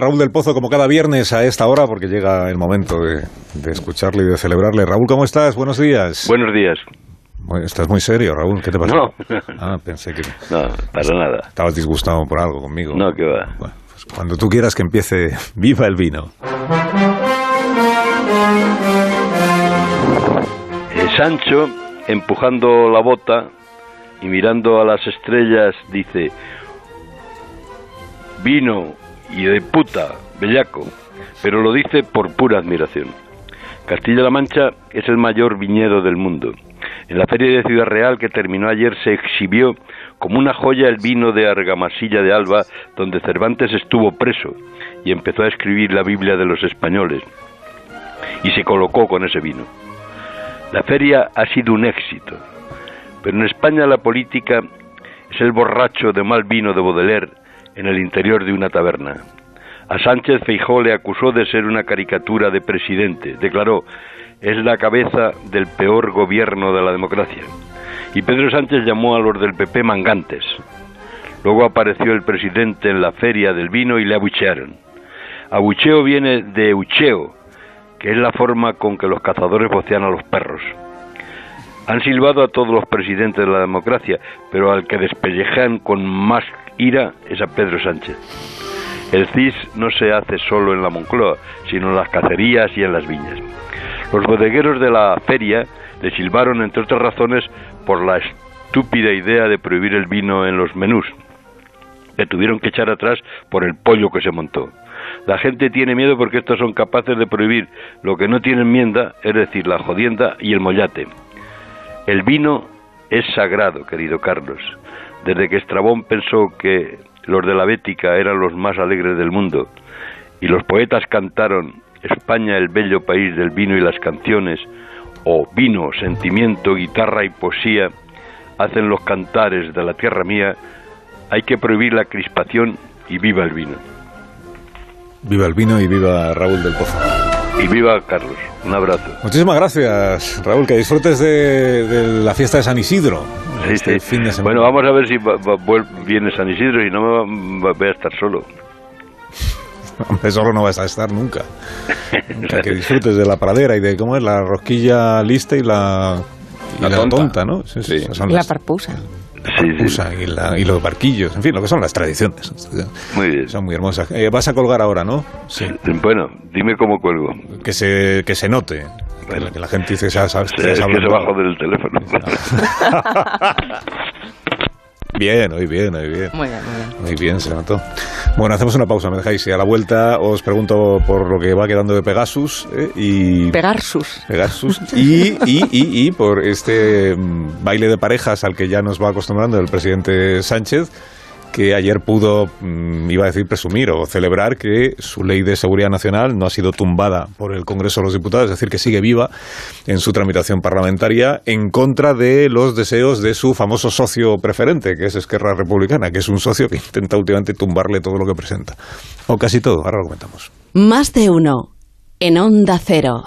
Raúl del Pozo, como cada viernes a esta hora, porque llega el momento de, escucharle y de celebrarle. Raúl, ¿cómo estás? Buenos días. Buenos días. estás muy serio, Raúl. ¿Qué te pasa? No. Ah, pensé que... No, para nada. Estabas disgustado por algo conmigo. No, que va. Bueno, pues cuando tú quieras que empiece, viva el vino. Eh, Sancho, empujando la bota y mirando a las estrellas, dice... Vino y de puta, bellaco, pero lo dice por pura admiración. Castilla-La Mancha es el mayor viñedo del mundo. En la feria de Ciudad Real que terminó ayer se exhibió como una joya el vino de Argamasilla de Alba, donde Cervantes estuvo preso y empezó a escribir la Biblia de los españoles. Y se colocó con ese vino. La feria ha sido un éxito, pero en España la política es el borracho de mal vino de Baudelaire en el interior de una taberna. A Sánchez Feijó le acusó de ser una caricatura de presidente. Declaró, es la cabeza del peor gobierno de la democracia. Y Pedro Sánchez llamó a los del PP mangantes. Luego apareció el presidente en la feria del vino y le abuchearon. Abucheo viene de ucheo, que es la forma con que los cazadores vocean a los perros. Han silbado a todos los presidentes de la democracia, pero al que despellejan con más ira es a Pedro Sánchez. El CIS no se hace solo en la Moncloa, sino en las cacerías y en las viñas. Los bodegueros de la feria le silbaron, entre otras razones, por la estúpida idea de prohibir el vino en los menús, que tuvieron que echar atrás por el pollo que se montó. La gente tiene miedo porque estos son capaces de prohibir lo que no tiene enmienda, es decir, la jodienda y el mollate. El vino es sagrado, querido Carlos. Desde que Estrabón pensó que los de la Bética eran los más alegres del mundo y los poetas cantaron España el bello país del vino y las canciones, o vino, sentimiento, guitarra y poesía, hacen los cantares de la tierra mía, hay que prohibir la crispación y viva el vino. Viva el vino y viva Raúl del Pozo. Y viva Carlos. Un abrazo. Muchísimas gracias, Raúl. Que disfrutes de, la fiesta de San Isidro. Este bueno, vamos a ver si viene San Isidro y no me voy a estar solo. Hombre, solo no vas a estar nunca. Que disfrutes de la pradera y de cómo es la rosquilla lista y la, la, tonta. ¿no? Sí, la parpusa y, los barquillos, en fin, lo que son las tradiciones. Muy bien. Son muy hermosas. Eh, vas a colgar ahora, ¿no? Sí. Bueno, dime cómo cuelgo. Que se, que se note. Que la gente dice, ya sabes, es que se bajo del teléfono. Bien, muy bien, muy bien. Muy bien, muy bien. Muy bien, se notó. Bueno, hacemos una pausa, me dejáis. Y a la vuelta os pregunto por lo que va quedando de Pegasus. ¿eh? y Pegasus. Pegasus. Y, y, y, y por este mm, baile de parejas al que ya nos va acostumbrando el presidente Sánchez que ayer pudo, mm, iba a decir, presumir o celebrar que su ley de seguridad nacional no ha sido tumbada por el Congreso de los Diputados, es decir, que sigue viva en su tramitación parlamentaria en contra de los deseos de su famoso socio preferente, que es Esquerra Republicana, que es un socio que intenta últimamente tumbarle todo lo que presenta. O casi todo, ahora lo comentamos. Más de uno en Onda Cero.